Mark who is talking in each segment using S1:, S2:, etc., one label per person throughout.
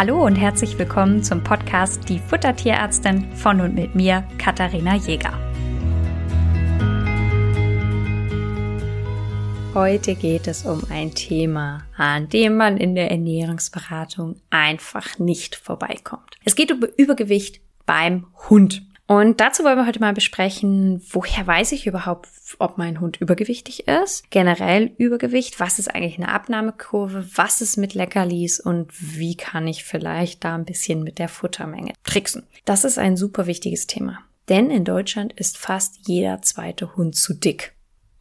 S1: Hallo und herzlich willkommen zum Podcast Die Futtertierärztin von und mit mir, Katharina Jäger. Heute geht es um ein Thema, an dem man in der Ernährungsberatung einfach nicht vorbeikommt. Es geht um Übergewicht beim Hund. Und dazu wollen wir heute mal besprechen, woher weiß ich überhaupt, ob mein Hund übergewichtig ist, generell Übergewicht, was ist eigentlich eine Abnahmekurve, was ist mit Leckerlis und wie kann ich vielleicht da ein bisschen mit der Futtermenge tricksen. Das ist ein super wichtiges Thema. Denn in Deutschland ist fast jeder zweite Hund zu dick.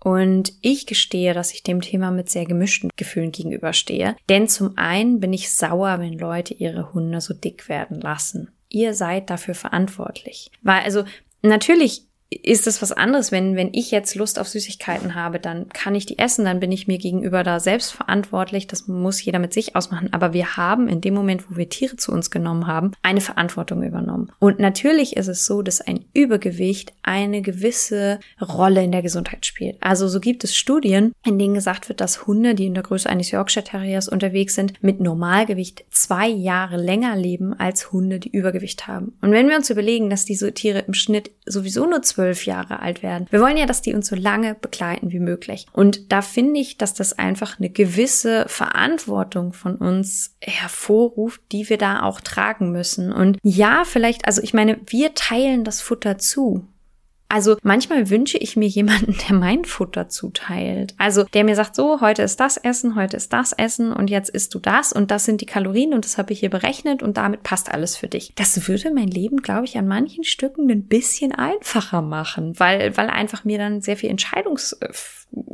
S1: Und ich gestehe, dass ich dem Thema mit sehr gemischten Gefühlen gegenüberstehe. Denn zum einen bin ich sauer, wenn Leute ihre Hunde so dick werden lassen. Ihr seid dafür verantwortlich. Weil also natürlich ist es was anderes, wenn, wenn ich jetzt Lust auf Süßigkeiten habe, dann kann ich die essen, dann bin ich mir gegenüber da selbst verantwortlich. Das muss jeder mit sich ausmachen. Aber wir haben in dem Moment, wo wir Tiere zu uns genommen haben, eine Verantwortung übernommen. Und natürlich ist es so, dass ein Übergewicht eine gewisse Rolle in der Gesundheit spielt. Also so gibt es Studien, in denen gesagt wird, dass Hunde, die in der Größe eines Yorkshire Terriers unterwegs sind, mit Normalgewicht zwei Jahre länger leben als Hunde, die Übergewicht haben. Und wenn wir uns überlegen, dass diese Tiere im Schnitt sowieso nur zwölf Jahre alt werden. Wir wollen ja, dass die uns so lange begleiten wie möglich. Und da finde ich, dass das einfach eine gewisse Verantwortung von uns hervorruft, die wir da auch tragen müssen. Und ja, vielleicht, also ich meine, wir teilen das Futter zu. Also manchmal wünsche ich mir jemanden, der mein Futter zuteilt. Also der mir sagt, so, heute ist das Essen, heute ist das Essen und jetzt isst du das und das sind die Kalorien und das habe ich hier berechnet und damit passt alles für dich. Das würde mein Leben, glaube ich, an manchen Stücken ein bisschen einfacher machen, weil, weil einfach mir dann sehr viel Entscheidungs, äh,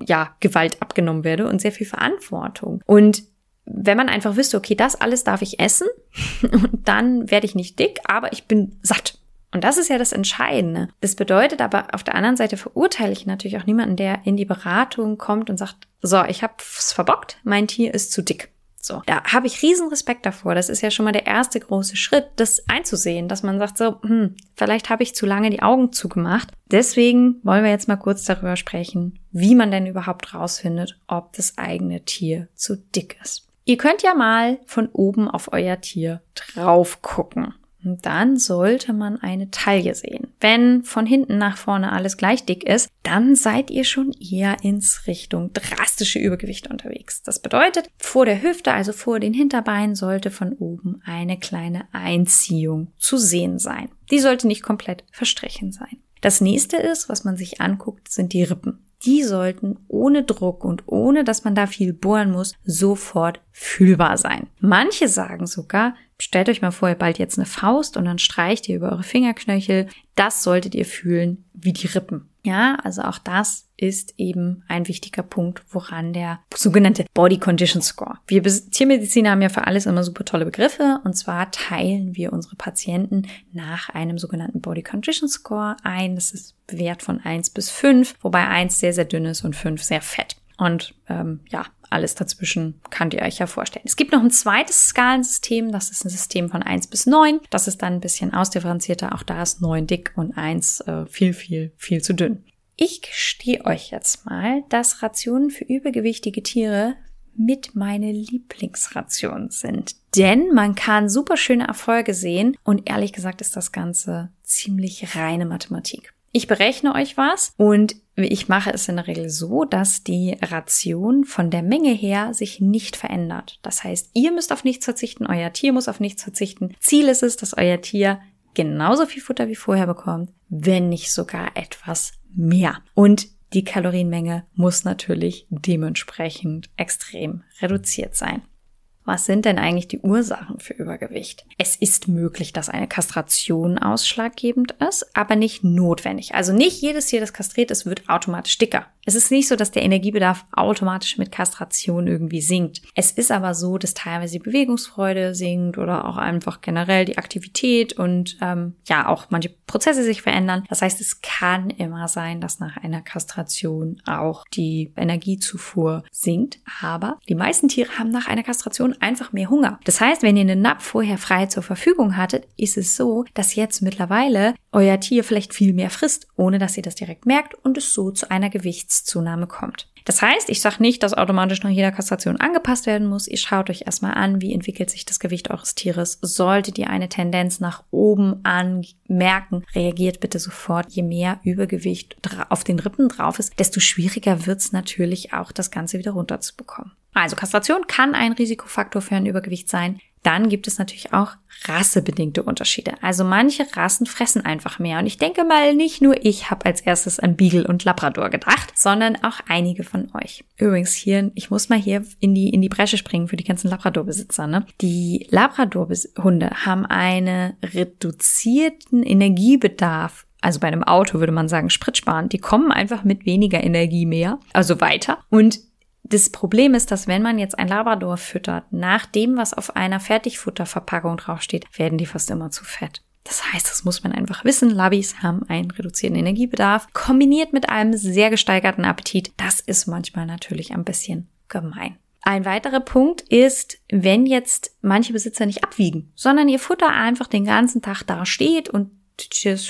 S1: ja, Gewalt abgenommen werde und sehr viel Verantwortung. Und wenn man einfach wüsste, okay, das alles darf ich essen und dann werde ich nicht dick, aber ich bin satt. Und das ist ja das Entscheidende. Das bedeutet aber, auf der anderen Seite verurteile ich natürlich auch niemanden, der in die Beratung kommt und sagt, so, ich habe es verbockt, mein Tier ist zu dick. So, da habe ich riesen Respekt davor. Das ist ja schon mal der erste große Schritt, das einzusehen, dass man sagt so, hm, vielleicht habe ich zu lange die Augen zugemacht. Deswegen wollen wir jetzt mal kurz darüber sprechen, wie man denn überhaupt rausfindet, ob das eigene Tier zu dick ist. Ihr könnt ja mal von oben auf euer Tier drauf gucken dann sollte man eine Taille sehen. Wenn von hinten nach vorne alles gleich dick ist, dann seid ihr schon eher ins Richtung drastische Übergewicht unterwegs. Das bedeutet, vor der Hüfte, also vor den Hinterbeinen, sollte von oben eine kleine Einziehung zu sehen sein. Die sollte nicht komplett verstrichen sein. Das nächste ist, was man sich anguckt, sind die Rippen. Die sollten ohne Druck und ohne, dass man da viel bohren muss, sofort fühlbar sein. Manche sagen sogar, Stellt euch mal vor, ihr bald jetzt eine Faust und dann streicht ihr über eure Fingerknöchel. Das solltet ihr fühlen wie die Rippen. Ja, also auch das ist eben ein wichtiger Punkt, woran der sogenannte Body Condition Score. Wir Tiermediziner haben ja für alles immer super tolle Begriffe und zwar teilen wir unsere Patienten nach einem sogenannten Body Condition Score ein. Das ist Wert von eins bis fünf, wobei eins sehr, sehr dünn ist und fünf sehr fett. Und ähm, ja, alles dazwischen könnt ihr euch ja vorstellen. Es gibt noch ein zweites Skalensystem, das ist ein System von eins bis neun. Das ist dann ein bisschen ausdifferenzierter. Auch da ist neun dick und eins äh, viel, viel, viel zu dünn. Ich gestehe euch jetzt mal, dass Rationen für übergewichtige Tiere mit meine Lieblingsrationen sind. Denn man kann super schöne Erfolge sehen und ehrlich gesagt ist das Ganze ziemlich reine Mathematik. Ich berechne euch was und ich mache es in der Regel so, dass die Ration von der Menge her sich nicht verändert. Das heißt, ihr müsst auf nichts verzichten, euer Tier muss auf nichts verzichten. Ziel ist es, dass euer Tier genauso viel Futter wie vorher bekommt, wenn nicht sogar etwas mehr. Und die Kalorienmenge muss natürlich dementsprechend extrem reduziert sein. Was sind denn eigentlich die Ursachen für Übergewicht? Es ist möglich, dass eine Kastration ausschlaggebend ist, aber nicht notwendig. Also nicht jedes Tier, das kastriert ist, wird automatisch dicker. Es ist nicht so, dass der Energiebedarf automatisch mit Kastration irgendwie sinkt. Es ist aber so, dass teilweise die Bewegungsfreude sinkt oder auch einfach generell die Aktivität und ähm, ja auch manche Prozesse sich verändern. Das heißt, es kann immer sein, dass nach einer Kastration auch die Energiezufuhr sinkt. Aber die meisten Tiere haben nach einer Kastration Einfach mehr Hunger. Das heißt, wenn ihr einen Napf vorher frei zur Verfügung hattet, ist es so, dass jetzt mittlerweile euer Tier vielleicht viel mehr frisst, ohne dass ihr das direkt merkt und es so zu einer Gewichtszunahme kommt. Das heißt, ich sage nicht, dass automatisch nach jeder Kastration angepasst werden muss. Ihr schaut euch erstmal an, wie entwickelt sich das Gewicht eures Tieres. Solltet ihr eine Tendenz nach oben anmerken, reagiert bitte sofort. Je mehr Übergewicht auf den Rippen drauf ist, desto schwieriger wird es natürlich auch, das Ganze wieder runterzubekommen. Also Kastration kann ein Risikofaktor für ein Übergewicht sein. Dann gibt es natürlich auch rassebedingte Unterschiede. Also manche Rassen fressen einfach mehr. Und ich denke mal, nicht nur ich habe als erstes an Beagle und Labrador gedacht, sondern auch einige von euch. Übrigens hier, ich muss mal hier in die, in die Bresche springen für die ganzen Labrador-Besitzer. Ne? Die Labrador-Hunde haben einen reduzierten Energiebedarf also bei einem Auto würde man sagen Spritsparen, die kommen einfach mit weniger Energie mehr, also weiter. Und das Problem ist, dass wenn man jetzt ein Labrador füttert, nach dem, was auf einer Fertigfutterverpackung draufsteht, werden die fast immer zu fett. Das heißt, das muss man einfach wissen. Labis haben einen reduzierten Energiebedarf, kombiniert mit einem sehr gesteigerten Appetit. Das ist manchmal natürlich ein bisschen gemein. Ein weiterer Punkt ist, wenn jetzt manche Besitzer nicht abwiegen, sondern ihr Futter einfach den ganzen Tag da steht und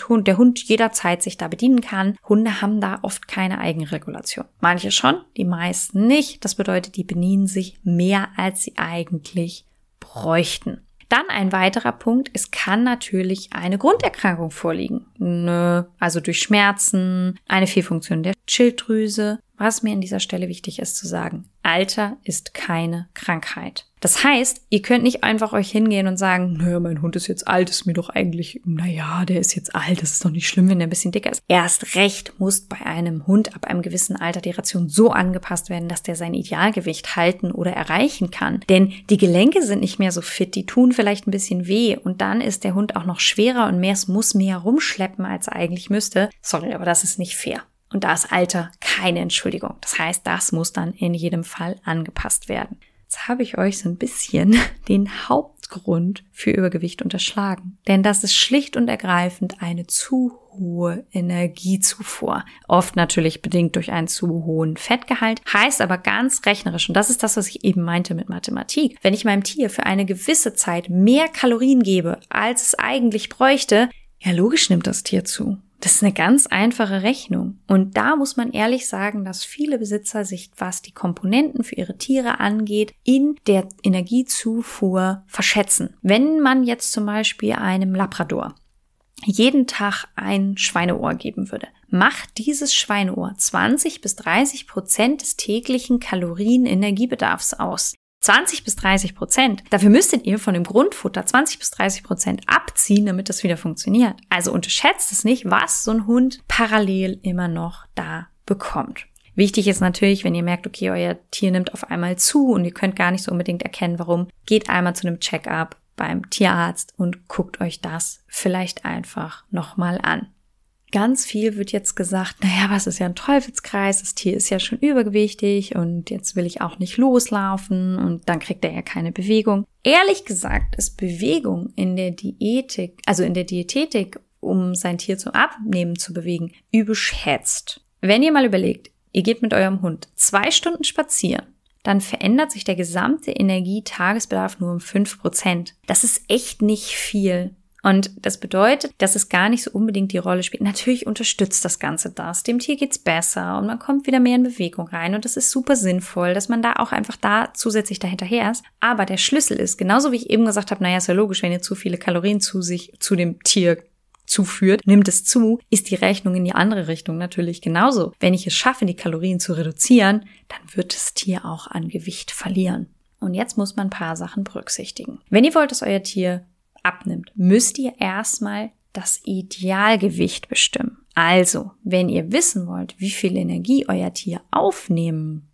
S1: Hund, der Hund jederzeit sich da bedienen kann. Hunde haben da oft keine Eigenregulation. Manche schon, die meisten nicht. Das bedeutet, die bedienen sich mehr, als sie eigentlich bräuchten. Dann ein weiterer Punkt, es kann natürlich eine Grunderkrankung vorliegen. Also durch Schmerzen, eine Fehlfunktion der Schilddrüse, was mir an dieser Stelle wichtig ist zu sagen, Alter ist keine Krankheit. Das heißt, ihr könnt nicht einfach euch hingehen und sagen, naja, mein Hund ist jetzt alt, ist mir doch eigentlich, naja, der ist jetzt alt, das ist doch nicht schlimm, wenn der ein bisschen dicker ist. Erst recht muss bei einem Hund ab einem gewissen Alter die Ration so angepasst werden, dass der sein Idealgewicht halten oder erreichen kann. Denn die Gelenke sind nicht mehr so fit, die tun vielleicht ein bisschen weh und dann ist der Hund auch noch schwerer und mehr, es muss mehr rumschleppen, als er eigentlich müsste. Sorry, aber das ist nicht fair. Und da ist Alter keine Entschuldigung. Das heißt, das muss dann in jedem Fall angepasst werden. Jetzt habe ich euch so ein bisschen den Hauptgrund für Übergewicht unterschlagen. Denn das ist schlicht und ergreifend eine zu hohe Energiezufuhr. Oft natürlich bedingt durch einen zu hohen Fettgehalt. Heißt aber ganz rechnerisch, und das ist das, was ich eben meinte mit Mathematik. Wenn ich meinem Tier für eine gewisse Zeit mehr Kalorien gebe, als es eigentlich bräuchte, ja, logisch nimmt das Tier zu. Das ist eine ganz einfache Rechnung. Und da muss man ehrlich sagen, dass viele Besitzer sich, was die Komponenten für ihre Tiere angeht, in der Energiezufuhr verschätzen. Wenn man jetzt zum Beispiel einem Labrador jeden Tag ein Schweineohr geben würde, macht dieses Schweineohr 20 bis 30 Prozent des täglichen Kalorien-Energiebedarfs aus. 20 bis 30 Prozent. Dafür müsstet ihr von dem Grundfutter 20 bis 30 Prozent abziehen, damit das wieder funktioniert. Also unterschätzt es nicht, was so ein Hund parallel immer noch da bekommt. Wichtig ist natürlich, wenn ihr merkt, okay, euer Tier nimmt auf einmal zu und ihr könnt gar nicht so unbedingt erkennen, warum, geht einmal zu einem Check-up beim Tierarzt und guckt euch das vielleicht einfach nochmal an. Ganz viel wird jetzt gesagt, naja, was ist ja ein Teufelskreis, das Tier ist ja schon übergewichtig und jetzt will ich auch nicht loslaufen und dann kriegt er ja keine Bewegung. Ehrlich gesagt ist Bewegung in der Diätik, also in der Diätetik, um sein Tier zum Abnehmen zu bewegen, überschätzt. Wenn ihr mal überlegt, ihr geht mit eurem Hund zwei Stunden spazieren, dann verändert sich der gesamte Energietagesbedarf nur um fünf Prozent. Das ist echt nicht viel. Und das bedeutet, dass es gar nicht so unbedingt die Rolle spielt. Natürlich unterstützt das Ganze das. Dem Tier geht's besser und man kommt wieder mehr in Bewegung rein. Und das ist super sinnvoll, dass man da auch einfach da zusätzlich dahinterher ist. Aber der Schlüssel ist, genauso wie ich eben gesagt habe, naja, ist ja logisch, wenn ihr zu viele Kalorien zu sich, zu dem Tier zuführt, nimmt es zu, ist die Rechnung in die andere Richtung natürlich genauso. Wenn ich es schaffe, die Kalorien zu reduzieren, dann wird das Tier auch an Gewicht verlieren. Und jetzt muss man ein paar Sachen berücksichtigen. Wenn ihr wollt, dass euer Tier abnimmt, müsst ihr erstmal das Idealgewicht bestimmen. Also, wenn ihr wissen wollt, wie viel Energie euer Tier aufnehmen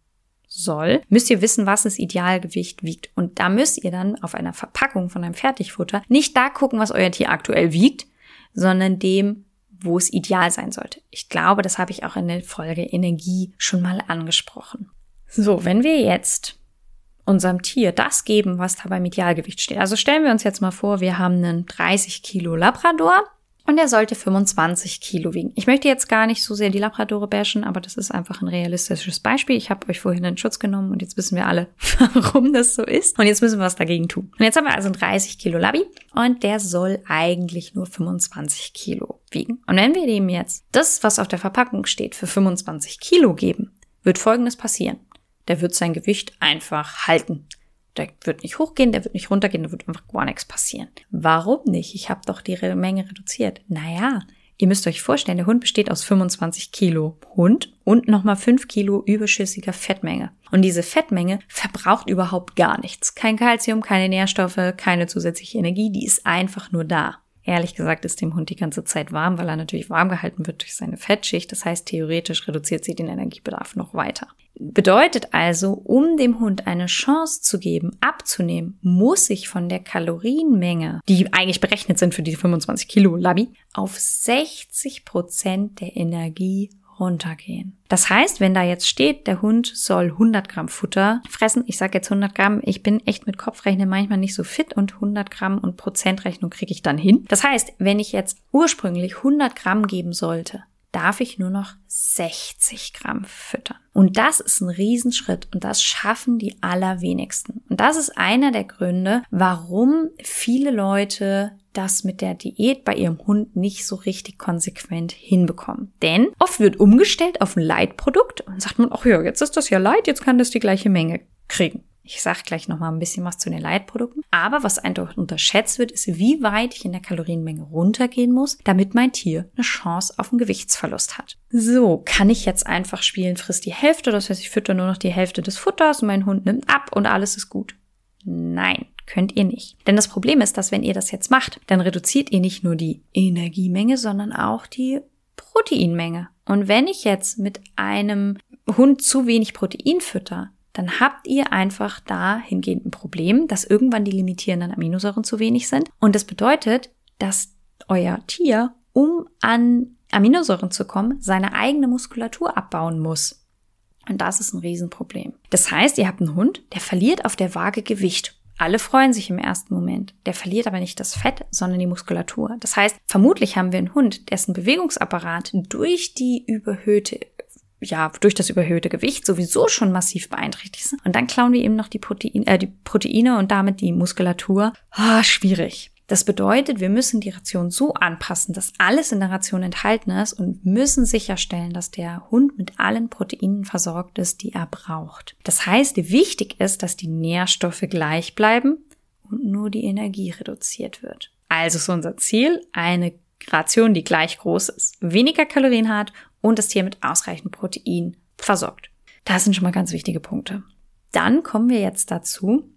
S1: soll, müsst ihr wissen, was das Idealgewicht wiegt. Und da müsst ihr dann auf einer Verpackung von einem Fertigfutter nicht da gucken, was euer Tier aktuell wiegt, sondern dem, wo es ideal sein sollte. Ich glaube, das habe ich auch in der Folge Energie schon mal angesprochen. So, wenn wir jetzt unserem Tier das geben, was da beim Idealgewicht steht. Also stellen wir uns jetzt mal vor, wir haben einen 30 Kilo Labrador und er sollte 25 Kilo wiegen. Ich möchte jetzt gar nicht so sehr die Labradore bashen, aber das ist einfach ein realistisches Beispiel. Ich habe euch vorhin in Schutz genommen und jetzt wissen wir alle, warum das so ist. Und jetzt müssen wir was dagegen tun. Und jetzt haben wir also einen 30 Kilo Labby und der soll eigentlich nur 25 Kilo wiegen. Und wenn wir dem jetzt das, was auf der Verpackung steht, für 25 Kilo geben, wird Folgendes passieren. Der wird sein Gewicht einfach halten. Der wird nicht hochgehen, der wird nicht runtergehen, da wird einfach gar nichts passieren. Warum nicht? Ich habe doch die Menge reduziert. Naja, ihr müsst euch vorstellen, der Hund besteht aus 25 Kilo Hund und nochmal 5 Kilo überschüssiger Fettmenge. Und diese Fettmenge verbraucht überhaupt gar nichts. Kein Kalzium, keine Nährstoffe, keine zusätzliche Energie, die ist einfach nur da. Ehrlich gesagt ist dem Hund die ganze Zeit warm, weil er natürlich warm gehalten wird durch seine Fettschicht. Das heißt, theoretisch reduziert sie den Energiebedarf noch weiter. Bedeutet also, um dem Hund eine Chance zu geben, abzunehmen, muss ich von der Kalorienmenge, die eigentlich berechnet sind für die 25 Kilo Labi, auf 60 Prozent der Energie runtergehen. Das heißt, wenn da jetzt steht, der Hund soll 100 Gramm Futter fressen, ich sage jetzt 100 Gramm, ich bin echt mit Kopfrechnen manchmal nicht so fit und 100 Gramm und Prozentrechnung kriege ich dann hin. Das heißt, wenn ich jetzt ursprünglich 100 Gramm geben sollte, darf ich nur noch 60 Gramm füttern. Und das ist ein Riesenschritt und das schaffen die allerwenigsten. Und das ist einer der Gründe, warum viele Leute das mit der Diät bei ihrem Hund nicht so richtig konsequent hinbekommen. Denn oft wird umgestellt auf ein Leitprodukt und sagt man, ach ja, jetzt ist das ja Leit, jetzt kann das die gleiche Menge kriegen. Ich sage gleich noch mal ein bisschen was zu den Leitprodukten. Aber was einfach unterschätzt wird, ist, wie weit ich in der Kalorienmenge runtergehen muss, damit mein Tier eine Chance auf einen Gewichtsverlust hat. So, kann ich jetzt einfach spielen, frisst die Hälfte, das heißt, ich fütter nur noch die Hälfte des Futters und mein Hund nimmt ab und alles ist gut. Nein, könnt ihr nicht. Denn das Problem ist, dass wenn ihr das jetzt macht, dann reduziert ihr nicht nur die Energiemenge, sondern auch die Proteinmenge. Und wenn ich jetzt mit einem Hund zu wenig Protein fütter, dann habt ihr einfach dahingehend ein Problem, dass irgendwann die limitierenden Aminosäuren zu wenig sind. Und das bedeutet, dass euer Tier, um an Aminosäuren zu kommen, seine eigene Muskulatur abbauen muss. Und das ist ein Riesenproblem. Das heißt, ihr habt einen Hund, der verliert auf der Waage Gewicht. Alle freuen sich im ersten Moment. Der verliert aber nicht das Fett, sondern die Muskulatur. Das heißt, vermutlich haben wir einen Hund, dessen Bewegungsapparat durch die überhöhte ja, durch das überhöhte Gewicht sowieso schon massiv beeinträchtigt sind. Und dann klauen wir eben noch die, Protein, äh, die Proteine und damit die Muskulatur. Ah, schwierig. Das bedeutet, wir müssen die Ration so anpassen, dass alles in der Ration enthalten ist und müssen sicherstellen, dass der Hund mit allen Proteinen versorgt ist, die er braucht. Das heißt, wichtig ist, dass die Nährstoffe gleich bleiben und nur die Energie reduziert wird. Also ist unser Ziel eine Ration, die gleich groß ist, weniger Kalorien hat und das Tier mit ausreichend Protein versorgt. Das sind schon mal ganz wichtige Punkte. Dann kommen wir jetzt dazu,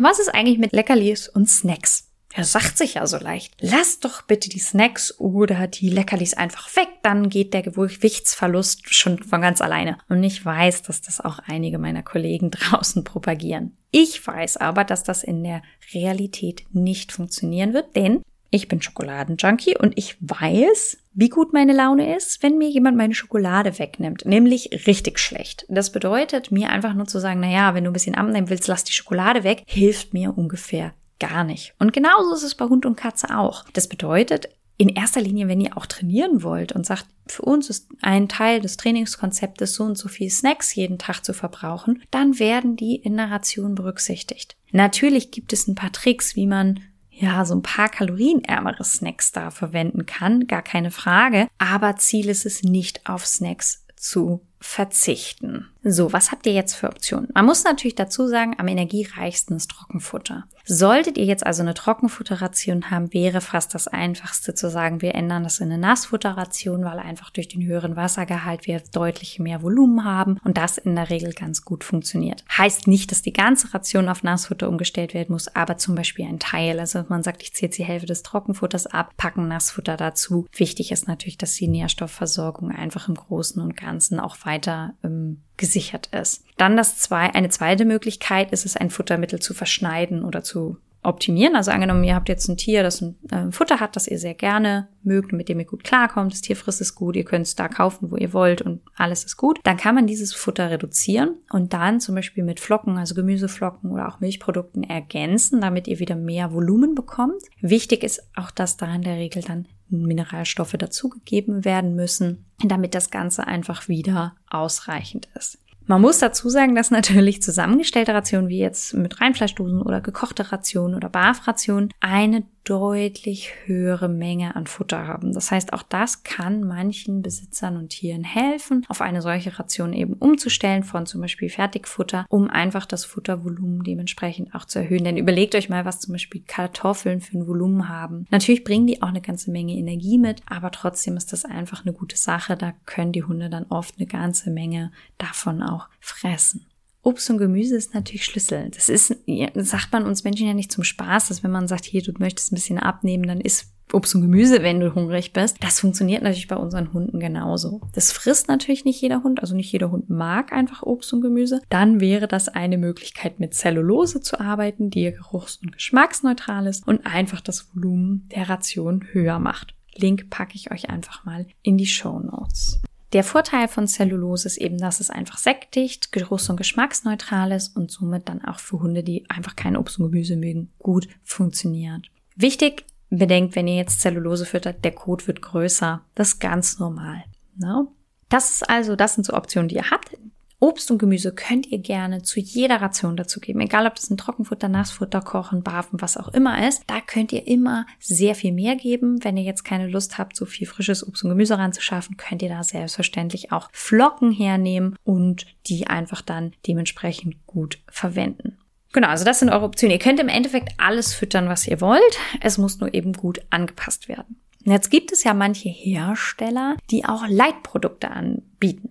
S1: was ist eigentlich mit Leckerlis und Snacks? Ja, sagt sich ja so leicht. Lass doch bitte die Snacks oder die Leckerlis einfach weg, dann geht der Gewichtsverlust schon von ganz alleine. Und ich weiß, dass das auch einige meiner Kollegen draußen propagieren. Ich weiß aber, dass das in der Realität nicht funktionieren wird, denn ich bin Schokoladenjunkie und ich weiß, wie gut meine Laune ist, wenn mir jemand meine Schokolade wegnimmt. Nämlich richtig schlecht. Das bedeutet, mir einfach nur zu sagen, na ja, wenn du ein bisschen abnehmen willst, lass die Schokolade weg, hilft mir ungefähr gar nicht. Und genauso ist es bei Hund und Katze auch. Das bedeutet, in erster Linie, wenn ihr auch trainieren wollt und sagt, für uns ist ein Teil des Trainingskonzeptes so und so viel Snacks jeden Tag zu verbrauchen, dann werden die in der Ration berücksichtigt. Natürlich gibt es ein paar Tricks, wie man ja, so ein paar kalorienärmere Snacks da verwenden kann, gar keine Frage. Aber Ziel ist es nicht auf Snacks zu verzichten. So, was habt ihr jetzt für Optionen? Man muss natürlich dazu sagen, am energiereichsten ist Trockenfutter. Solltet ihr jetzt also eine Trockenfutterration haben, wäre fast das einfachste zu sagen, wir ändern das in eine Nassfutterration, weil einfach durch den höheren Wassergehalt wir deutlich mehr Volumen haben und das in der Regel ganz gut funktioniert. Heißt nicht, dass die ganze Ration auf Nassfutter umgestellt werden muss, aber zum Beispiel ein Teil. Also man sagt, ich ziehe jetzt die Hälfte des Trockenfutters ab, packen Nassfutter dazu. Wichtig ist natürlich, dass die Nährstoffversorgung einfach im Großen und Ganzen auch weiter ähm, gesichert ist. Dann das zwei, eine zweite Möglichkeit ist es, ein Futtermittel zu verschneiden oder zu optimieren. Also angenommen, ihr habt jetzt ein Tier, das ein äh, Futter hat, das ihr sehr gerne mögt, mit dem ihr gut klarkommt, das Tier frisst es gut, ihr könnt es da kaufen, wo ihr wollt und alles ist gut, dann kann man dieses Futter reduzieren und dann zum Beispiel mit Flocken, also Gemüseflocken oder auch Milchprodukten ergänzen, damit ihr wieder mehr Volumen bekommt. Wichtig ist auch, dass da in der Regel dann Mineralstoffe dazugegeben werden müssen, damit das Ganze einfach wieder ausreichend ist. Man muss dazu sagen, dass natürlich zusammengestellte Rationen wie jetzt mit Reinfleischdosen oder gekochte Rationen oder Barfrationen eine deutlich höhere Menge an Futter haben. Das heißt, auch das kann manchen Besitzern und Tieren helfen, auf eine solche Ration eben umzustellen von zum Beispiel Fertigfutter, um einfach das Futtervolumen dementsprechend auch zu erhöhen. Denn überlegt euch mal, was zum Beispiel Kartoffeln für ein Volumen haben. Natürlich bringen die auch eine ganze Menge Energie mit, aber trotzdem ist das einfach eine gute Sache. Da können die Hunde dann oft eine ganze Menge davon auch fressen. Obst und Gemüse ist natürlich Schlüssel. Das ist, sagt man uns Menschen ja nicht zum Spaß, dass wenn man sagt, hier, du möchtest ein bisschen abnehmen, dann isst Obst und Gemüse, wenn du hungrig bist. Das funktioniert natürlich bei unseren Hunden genauso. Das frisst natürlich nicht jeder Hund, also nicht jeder Hund mag einfach Obst und Gemüse. Dann wäre das eine Möglichkeit, mit Zellulose zu arbeiten, die geruchs- und geschmacksneutral ist und einfach das Volumen der Ration höher macht. Link packe ich euch einfach mal in die Show Notes. Der Vorteil von Zellulose ist eben, dass es einfach sättigt, geruchs- und geschmacksneutral ist und somit dann auch für Hunde, die einfach kein Obst und Gemüse mögen, gut funktioniert. Wichtig, bedenkt, wenn ihr jetzt Zellulose füttert, der Kot wird größer. Das ist ganz normal. Ne? Das ist also, das sind so Optionen, die ihr habt. Obst und Gemüse könnt ihr gerne zu jeder Ration dazugeben. Egal, ob das ein Trockenfutter, Nassfutter, Kochen, Barfen, was auch immer ist. Da könnt ihr immer sehr viel mehr geben. Wenn ihr jetzt keine Lust habt, so viel frisches Obst und Gemüse ranzuschaffen, könnt ihr da selbstverständlich auch Flocken hernehmen und die einfach dann dementsprechend gut verwenden. Genau, also das sind eure Optionen. Ihr könnt im Endeffekt alles füttern, was ihr wollt. Es muss nur eben gut angepasst werden. Jetzt gibt es ja manche Hersteller, die auch Leitprodukte anbieten.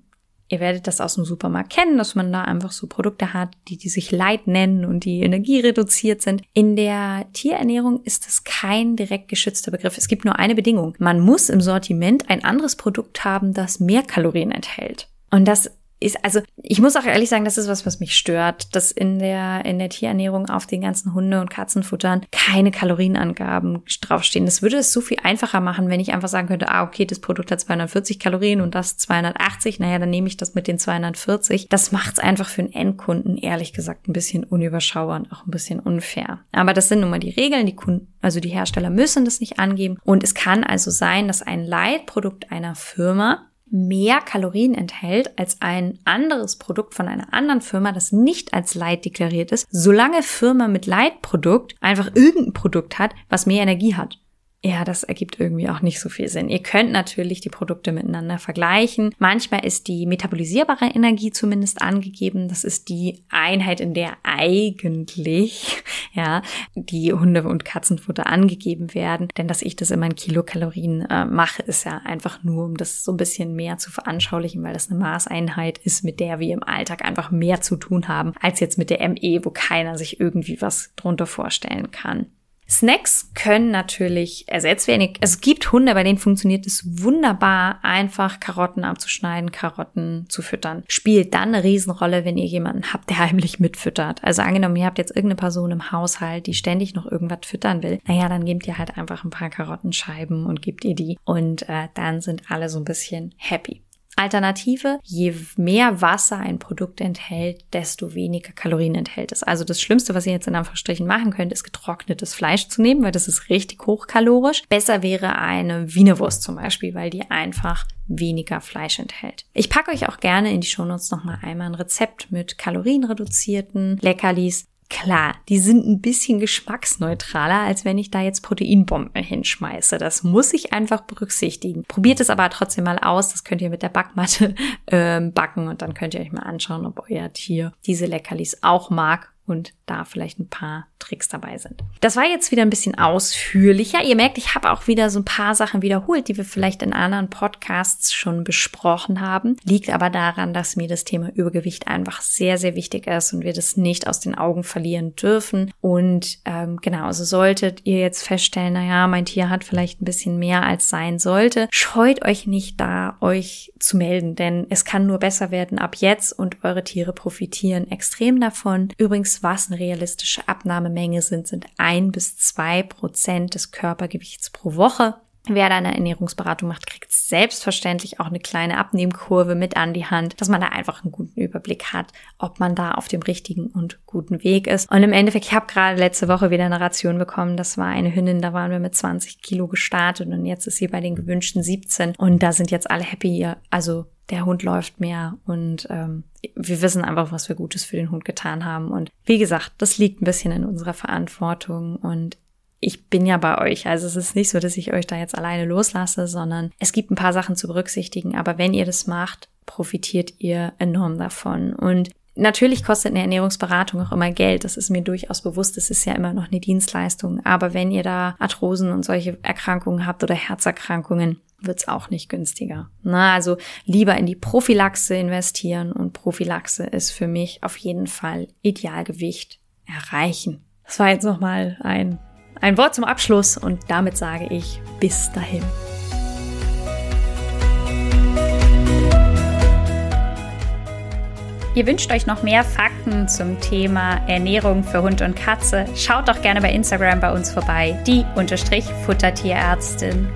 S1: Ihr werdet das aus dem Supermarkt kennen, dass man da einfach so Produkte hat, die, die sich Light nennen und die energiereduziert sind. In der Tierernährung ist es kein direkt geschützter Begriff. Es gibt nur eine Bedingung. Man muss im Sortiment ein anderes Produkt haben, das mehr Kalorien enthält. Und das ist, also ich muss auch ehrlich sagen, das ist was, was mich stört, dass in der, in der Tierernährung auf den ganzen Hunde- und Katzenfuttern keine Kalorienangaben draufstehen. Das würde es so viel einfacher machen, wenn ich einfach sagen könnte, ah, okay, das Produkt hat 240 Kalorien und das 280, naja, dann nehme ich das mit den 240. Das macht es einfach für einen Endkunden, ehrlich gesagt, ein bisschen unüberschaubar und auch ein bisschen unfair. Aber das sind nun mal die Regeln, die Kunden, also die Hersteller müssen das nicht angeben. Und es kann also sein, dass ein Leitprodukt einer Firma mehr Kalorien enthält als ein anderes Produkt von einer anderen Firma, das nicht als Light deklariert ist, solange Firma mit Light-Produkt einfach irgendein Produkt hat, was mehr Energie hat ja, das ergibt irgendwie auch nicht so viel Sinn. Ihr könnt natürlich die Produkte miteinander vergleichen. Manchmal ist die metabolisierbare Energie zumindest angegeben. Das ist die Einheit, in der eigentlich, ja, die Hunde- und Katzenfutter angegeben werden. Denn dass ich das immer in Kilokalorien äh, mache, ist ja einfach nur, um das so ein bisschen mehr zu veranschaulichen, weil das eine Maßeinheit ist, mit der wir im Alltag einfach mehr zu tun haben, als jetzt mit der ME, wo keiner sich irgendwie was drunter vorstellen kann. Snacks können natürlich ersetzt werden. Es gibt Hunde, bei denen funktioniert es wunderbar, einfach Karotten abzuschneiden, Karotten zu füttern. Spielt dann eine Riesenrolle, wenn ihr jemanden habt, der heimlich mitfüttert. Also angenommen, ihr habt jetzt irgendeine Person im Haushalt, die ständig noch irgendwas füttern will. Naja, dann gebt ihr halt einfach ein paar Karottenscheiben und gebt ihr die. Und äh, dann sind alle so ein bisschen happy. Alternative, je mehr Wasser ein Produkt enthält, desto weniger Kalorien enthält es. Also das Schlimmste, was ihr jetzt in Anführungsstrichen machen könnt, ist getrocknetes Fleisch zu nehmen, weil das ist richtig hochkalorisch. Besser wäre eine Wienerwurst zum Beispiel, weil die einfach weniger Fleisch enthält. Ich packe euch auch gerne in die Shownotes nochmal einmal ein Rezept mit kalorienreduzierten Leckerlis. Klar, die sind ein bisschen geschmacksneutraler, als wenn ich da jetzt Proteinbomben hinschmeiße. Das muss ich einfach berücksichtigen. Probiert es aber trotzdem mal aus. Das könnt ihr mit der Backmatte ähm, backen und dann könnt ihr euch mal anschauen, ob euer Tier diese Leckerlis auch mag und da vielleicht ein paar Tricks dabei sind. Das war jetzt wieder ein bisschen ausführlicher. Ihr merkt, ich habe auch wieder so ein paar Sachen wiederholt, die wir vielleicht in anderen Podcasts schon besprochen haben. Liegt aber daran, dass mir das Thema Übergewicht einfach sehr, sehr wichtig ist und wir das nicht aus den Augen verlieren dürfen. Und ähm, genau, also solltet ihr jetzt feststellen, naja, mein Tier hat vielleicht ein bisschen mehr als sein sollte, scheut euch nicht da, euch zu melden, denn es kann nur besser werden ab jetzt und eure Tiere profitieren extrem davon. Übrigens, was eine realistische Abnahmemenge sind, sind ein bis zwei Prozent des Körpergewichts pro Woche. Wer da eine Ernährungsberatung macht, kriegt selbstverständlich auch eine kleine Abnehmkurve mit an die Hand, dass man da einfach einen guten Überblick hat, ob man da auf dem richtigen und guten Weg ist. Und im Endeffekt, ich habe gerade letzte Woche wieder eine Ration bekommen. Das war eine Hündin, da waren wir mit 20 Kilo gestartet und jetzt ist sie bei den gewünschten 17 und da sind jetzt alle happy. Also der Hund läuft mehr und ähm, wir wissen einfach, was wir Gutes für den Hund getan haben. Und wie gesagt, das liegt ein bisschen in unserer Verantwortung und ich bin ja bei euch. Also es ist nicht so, dass ich euch da jetzt alleine loslasse, sondern es gibt ein paar Sachen zu berücksichtigen. Aber wenn ihr das macht, profitiert ihr enorm davon. Und Natürlich kostet eine Ernährungsberatung auch immer Geld. Das ist mir durchaus bewusst. Das ist ja immer noch eine Dienstleistung. Aber wenn ihr da Arthrosen und solche Erkrankungen habt oder Herzerkrankungen, wird's auch nicht günstiger. Na, also lieber in die Prophylaxe investieren und Prophylaxe ist für mich auf jeden Fall Idealgewicht erreichen. Das war jetzt nochmal ein ein Wort zum Abschluss und damit sage ich bis dahin.
S2: Ihr wünscht euch noch mehr Fakten zum Thema Ernährung für Hund und Katze? Schaut doch gerne bei Instagram bei uns vorbei, die unterstrich Futtertierärztin.